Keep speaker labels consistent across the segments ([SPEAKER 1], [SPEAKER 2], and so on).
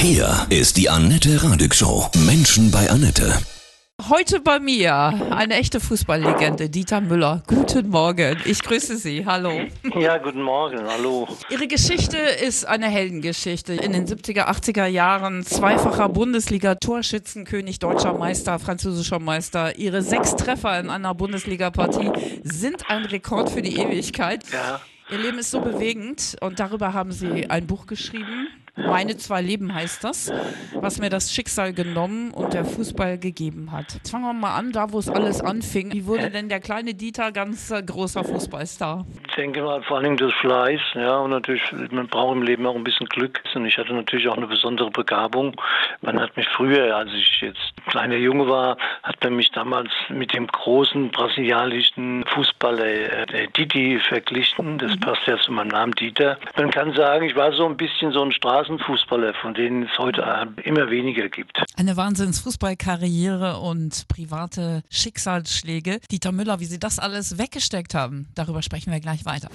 [SPEAKER 1] Hier ist die Annette Radig Show. Menschen bei Annette.
[SPEAKER 2] Heute bei mir eine echte Fußballlegende, Dieter Müller. Guten Morgen. Ich grüße Sie. Hallo.
[SPEAKER 3] Ja, guten Morgen. Hallo.
[SPEAKER 2] Ihre Geschichte ist eine Heldengeschichte. In den 70er, 80er Jahren zweifacher Bundesliga-Torschützenkönig, deutscher Meister, französischer Meister. Ihre sechs Treffer in einer Bundesliga-Partie sind ein Rekord für die Ewigkeit.
[SPEAKER 3] Ja.
[SPEAKER 2] Ihr Leben ist so bewegend und darüber haben Sie ein Buch geschrieben. Meine zwei Leben heißt das, was mir das Schicksal genommen und der Fußball gegeben hat. Jetzt fangen wir mal an, da wo es alles anfing. Wie wurde denn der kleine Dieter ganz äh, großer Fußballstar?
[SPEAKER 3] Ich denke mal vor Dingen das Fleiß, ja, und natürlich, man braucht im Leben auch ein bisschen Glück. Und ich hatte natürlich auch eine besondere Begabung. Man hat mich früher, als ich jetzt kleiner Junge war, hat man mich damals mit dem großen brasilianischen Fußballer äh, Didi verglichen. Das passt ja zu meinem Namen Dieter. Man kann sagen, ich war so ein bisschen so ein Straßenfußballer, von denen es heute immer weniger gibt.
[SPEAKER 2] Eine Wahnsinns-Fußballkarriere und private Schicksalsschläge. Dieter Müller, wie Sie das alles weggesteckt haben, darüber sprechen wir gleich weiter.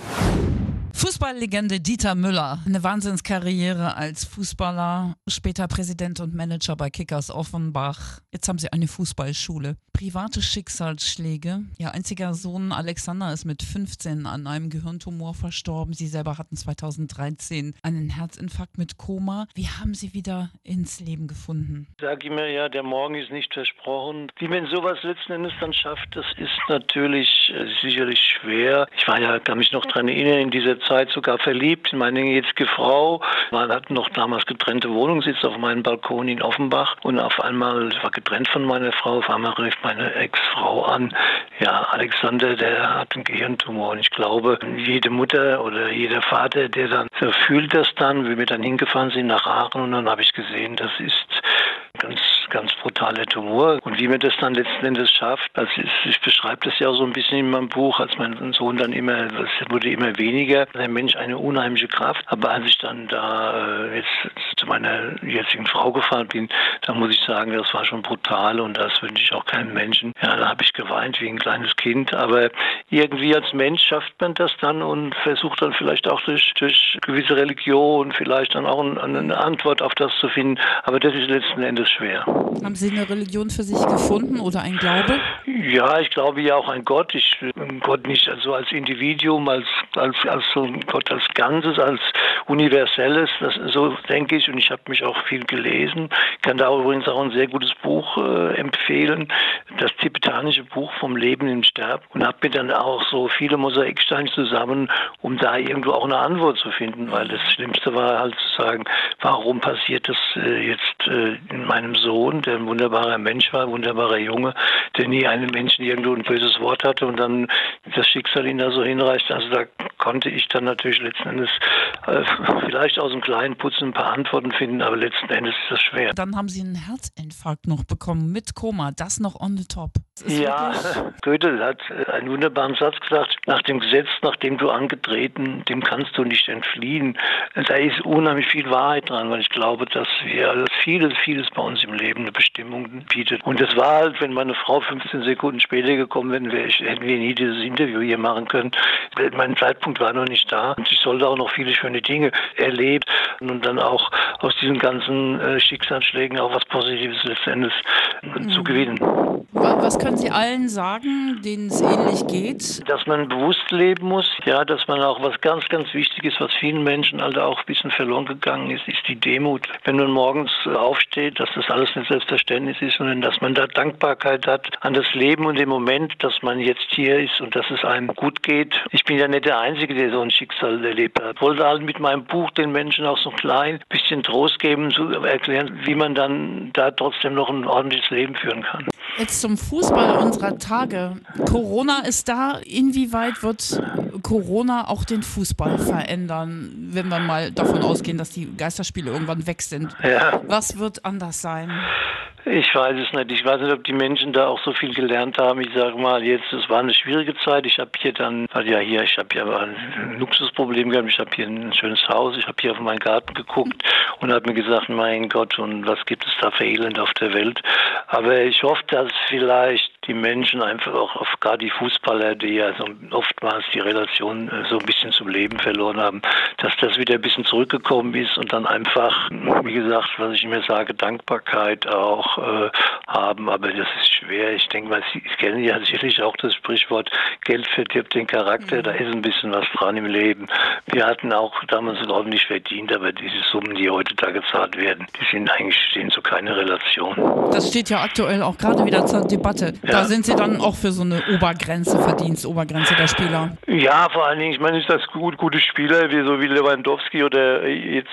[SPEAKER 2] Fußballlegende Dieter Müller, eine Wahnsinnskarriere als Fußballer, später Präsident und Manager bei Kickers Offenbach. Jetzt haben sie eine Fußballschule. Private Schicksalsschläge. Ihr einziger Sohn Alexander ist mit 15 an einem Gehirntumor verstorben. Sie selber hatten 2013 einen Herzinfarkt mit Koma. Wie haben Sie wieder ins Leben gefunden?
[SPEAKER 3] Ich sage immer, ja, der Morgen ist nicht versprochen. Wie man sowas letzten Endes dann schafft, das ist natürlich äh, sicherlich schwer. Ich war ja, kann mich noch daran erinnern, in dieser Zeit sogar verliebt. In meine jetzige Frau. Man hat noch damals getrennte Wohnungssitz auf meinem Balkon in Offenbach. Und auf einmal, ich war getrennt von meiner Frau, auf einmal rief meine Ex-Frau an, ja, Alexander, der hat einen Gehirntumor. Und ich glaube, jede Mutter oder jeder Vater, der dann fühlt das dann, wie wir dann hingefahren sind nach Aachen. Und dann habe ich gesehen, das ist ganz ganz brutaler Tumor. Und wie man das dann letzten Endes schafft, also ich beschreibe das ja auch so ein bisschen in meinem Buch, als mein Sohn dann immer, es wurde immer weniger, der Mensch eine unheimliche Kraft. Aber als ich dann da äh, jetzt zu meiner jetzigen Frau gefahren bin, da muss ich sagen, das war schon brutal und das wünsche ich auch keinem Menschen. Ja, da habe ich geweint wie ein kleines Kind. Aber irgendwie als Mensch schafft man das dann und versucht dann vielleicht auch durch, durch gewisse Religion vielleicht dann auch eine Antwort auf das zu finden. Aber das ist letzten Endes schwer.
[SPEAKER 2] Haben Sie eine Religion für sich gefunden oder ein Glaube?
[SPEAKER 3] Ja, ich glaube ja auch an Gott. Ich Gott nicht also als Individuum, als als als so ein Gott als Ganzes, als universelles. Das, so denke ich. Und ich habe mich auch viel gelesen. Ich kann da übrigens auch ein sehr gutes Buch äh, empfehlen, das tibetanische Buch vom Leben im Sterben. Und habe mir dann auch so viele Mosaiksteine zusammen, um da irgendwo auch eine Antwort zu finden. Weil das Schlimmste war halt zu sagen, warum passiert das äh, jetzt äh, in meinem Sohn? Der ein wunderbarer Mensch war, ein wunderbarer Junge, der nie einem Menschen irgendwo ein böses Wort hatte und dann das Schicksal ihn da so hinreicht. Also da konnte ich dann natürlich letzten Endes äh, vielleicht aus dem kleinen Putzen ein paar Antworten finden, aber letzten Endes ist das schwer.
[SPEAKER 2] Dann haben Sie einen Herzinfarkt noch bekommen mit Koma, das noch on the top.
[SPEAKER 3] Ja, Goethe hat einen wunderbaren Satz gesagt, nach dem Gesetz, nach dem du angetreten, dem kannst du nicht entfliehen. Da ist unheimlich viel Wahrheit dran, weil ich glaube, dass wir vieles, vieles bei uns im Leben eine Bestimmung bietet. Und das war halt, wenn meine Frau 15 Sekunden später gekommen wäre, hätten wir nie dieses Interview hier machen können. Mein Zeitpunkt war noch nicht da und ich sollte auch noch viele schöne Dinge erlebt und dann auch aus diesen ganzen äh, Schicksalsschlägen auch was Positives letztendlich mhm. zu gewinnen.
[SPEAKER 2] Was können Sie allen sagen, denen es ähnlich geht?
[SPEAKER 3] Dass man bewusst leben muss, ja, dass man auch was ganz, ganz Wichtiges, was vielen Menschen halt auch ein bisschen verloren gegangen ist, ist die Demut. Wenn man morgens aufsteht, dass das alles nicht selbstverständlich ist, sondern dass man da Dankbarkeit hat an das Leben und den Moment, dass man jetzt hier ist und dass es einem gut geht. Ich bin ja nicht der Einzige, der so ein Schicksal erlebt hat. Ich wollte halt mit meinem Buch den Menschen auch so klein bisschen Trost geben, zu erklären, wie man dann da trotzdem noch ein ordentliches Leben führen kann.
[SPEAKER 2] Jetzt zum Fußball unserer Tage. Corona ist da. Inwieweit wird Corona auch den Fußball verändern, wenn wir mal davon ausgehen, dass die Geisterspiele irgendwann weg sind? Ja. Was wird anders sein?
[SPEAKER 3] Ich weiß es nicht. Ich weiß nicht, ob die Menschen da auch so viel gelernt haben. Ich sage mal, jetzt, es war eine schwierige Zeit. Ich habe hier dann, weil ja hier, ich habe ja ein Luxusproblem gehabt. Ich habe hier ein schönes Haus. Ich habe hier auf meinen Garten geguckt und habe mir gesagt, mein Gott, und was gibt es da für Elend auf der Welt? Aber ich hoffe, dass vielleicht die Menschen einfach auch, auf gerade die Fußballer, die ja so oftmals die Relation äh, so ein bisschen zum Leben verloren haben, dass das wieder ein bisschen zurückgekommen ist und dann einfach, wie gesagt, was ich immer sage, Dankbarkeit auch äh, haben. Aber das ist schwer. Ich denke mal, Sie kennen ja sicherlich auch das Sprichwort, Geld verdirbt den Charakter. Da ist ein bisschen was dran im Leben. Wir hatten auch damals ordentlich verdient, aber diese Summen, die heute da gezahlt werden, die sind eigentlich stehen zu keiner Relation.
[SPEAKER 2] Das steht ja aktuell auch gerade wieder zur Debatte. Ja. Da sind Sie dann auch für so eine Obergrenze, Verdienstobergrenze der Spieler.
[SPEAKER 3] Ja, vor allen Dingen, ich meine, ist das gut, gute Spieler, wie so wie Lewandowski oder jetzt,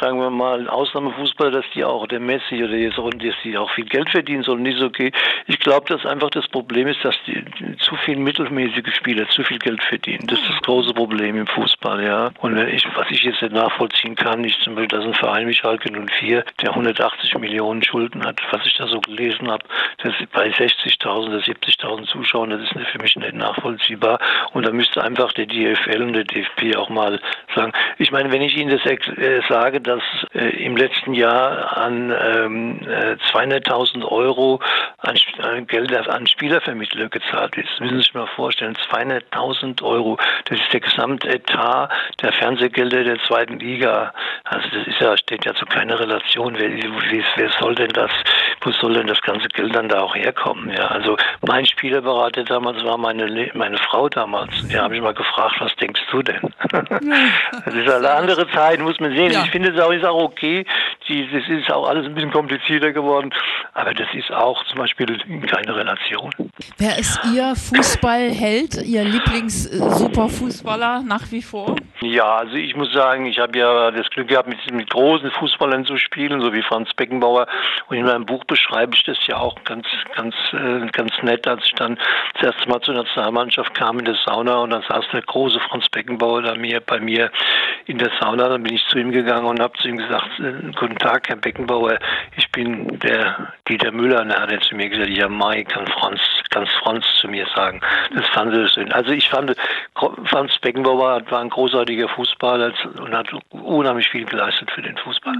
[SPEAKER 3] sagen wir mal, Ausnahmefußballer, dass die auch, der Messi oder jetzt auch, dass die auch viel Geld verdienen sollen, ist okay. Ich glaube, dass einfach das Problem ist, dass die, die, zu viel mittelmäßige Spieler zu viel Geld verdienen. Das ist das große Problem im Fußball, ja. Und ich, was ich jetzt nicht nachvollziehen kann, ist zum Beispiel, dass ein Verein wie Schalke 04, der 180 Millionen Schulden hat, was ich da so gelesen habe, das bei 60.000 oder 70.000 Zuschauern, das ist für mich nicht nachvollziehbar. Und da müsste einfach der DFL und der DFB auch mal sagen. Ich meine, wenn ich Ihnen das äh, sage, dass äh, im letzten Jahr an ähm, äh, 200.000 Euro an, an Geld an Spielervermittler gezahlt ist, müssen Sie sich mal vorstellen, 200.000 Euro, das ist der Gesamtetat der Fernsehgelder der zweiten Liga. Also das ist ja, steht ja zu keiner Relation. Wer, wer soll denn das, wo soll denn das ganze Geld dann da auch herkommen? Ja, also mein Spielerberater damals war meine, meine Frau damals. Ja, habe ich mal gefragt, was denkst du denn? das ist eine andere Zeit, muss man sehen. Ja. Ich finde es auch, ist auch okay. Die, das ist auch alles ein bisschen komplizierter geworden. Aber das ist auch zum Beispiel keine Relation.
[SPEAKER 2] Wer ist Ihr Fußballheld, Ihr Lieblings-Superfußballer nach wie vor?
[SPEAKER 3] Ja, also ich muss sagen, ich habe ja das Glück gehabt, mit, mit großen Fußballern zu spielen, so wie Franz Beckenbauer. Und in meinem Buch beschreibe ich das ja auch ganz, ganz, äh, ganz nett, als ich dann das erste Mal zur Nationalmannschaft kam in der Sauna und dann saß der große Franz Beckenbauer da mir, bei mir in der Sauna. Dann bin ich zu ihm gegangen und habe zu ihm gesagt, äh, guten Tag, Herr Beckenbauer, ich bin der Dieter Müller. Und er hat zu mir gesagt, ja, Mai kann Franz, kann Franz zu mir sagen. Das fand ich schön. Also ich fand, Franz Beckenbauer war ein großartiger Fußballer und hat unheimlich viel geleistet für den Fußball.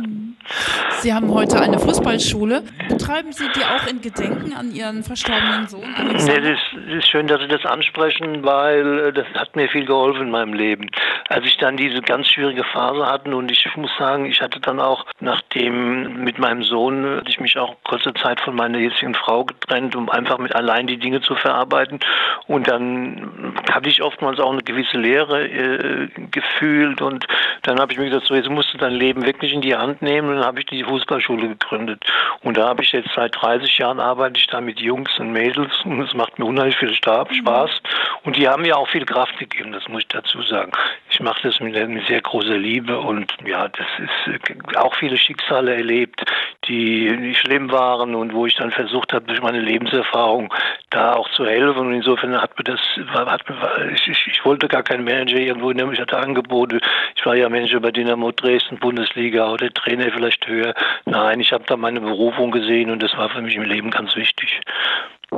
[SPEAKER 2] Sie haben heute eine Fußballschule. Betreiben Sie die auch in Gedenken an Ihren verstorbenen Sohn?
[SPEAKER 3] Nee, das ist schön, dass Sie das ansprechen, weil äh, das hat mir viel geholfen in meinem Leben. Als ich dann diese ganz schwierige Phase hatte und ich muss sagen, ich hatte dann auch nachdem mit meinem Sohn, hatte ich mich auch kurze Zeit von meiner jetzigen Frau getrennt, um einfach mit allein die Dinge zu verarbeiten. Und dann hatte ich oftmals auch eine gewisse Leere äh, gefühlt und dann habe ich mir gesagt, so jetzt musst du dein Leben wirklich in die Hand nehmen dann habe ich die Fußballschule gegründet. Und da habe ich jetzt seit 30 Jahren arbeite ich da mit Jungs und Mädels und es macht mir unheimlich viel Spaß. Und die haben mir auch viel Kraft gegeben, das muss ich dazu sagen. Ich mache das mit, mit sehr großer Liebe und ja, das ist äh, auch viele Schicksale erlebt, die nicht schlimm waren und wo ich dann versucht habe, durch meine Lebenserfahrung da auch zu helfen. Und insofern hat mir das, hat mir, ich, ich, wollte gar keinen Manager irgendwo nehmen. Ich hatte Angebote. Ich war ja Manager bei Dynamo Dresden, Bundesliga oder Trainer vielleicht höher. Nein, ich habe da meine Berufung gesehen und das war für mich im Leben ganz wichtig.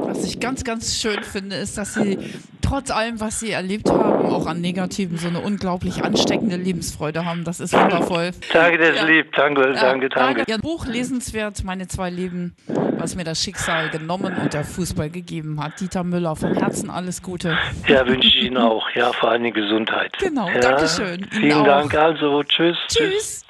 [SPEAKER 2] Was ich ganz, ganz schön finde, ist, dass Sie trotz allem, was Sie erlebt haben, auch an Negativen, so eine unglaublich ansteckende Lebensfreude haben. Das ist wundervoll.
[SPEAKER 3] Danke, das ja. lieb. Danke, danke, danke.
[SPEAKER 2] Ihr Buch lesenswert, meine zwei Leben, was mir das Schicksal genommen und der Fußball gegeben hat. Dieter Müller, von Herzen alles Gute.
[SPEAKER 3] Ja, wünsche ich Ihnen auch. Ja, vor allem Gesundheit.
[SPEAKER 2] Genau,
[SPEAKER 3] ja.
[SPEAKER 2] Dankeschön.
[SPEAKER 3] Ihnen Vielen auch. Dank. Also, tschüss.
[SPEAKER 2] Tschüss.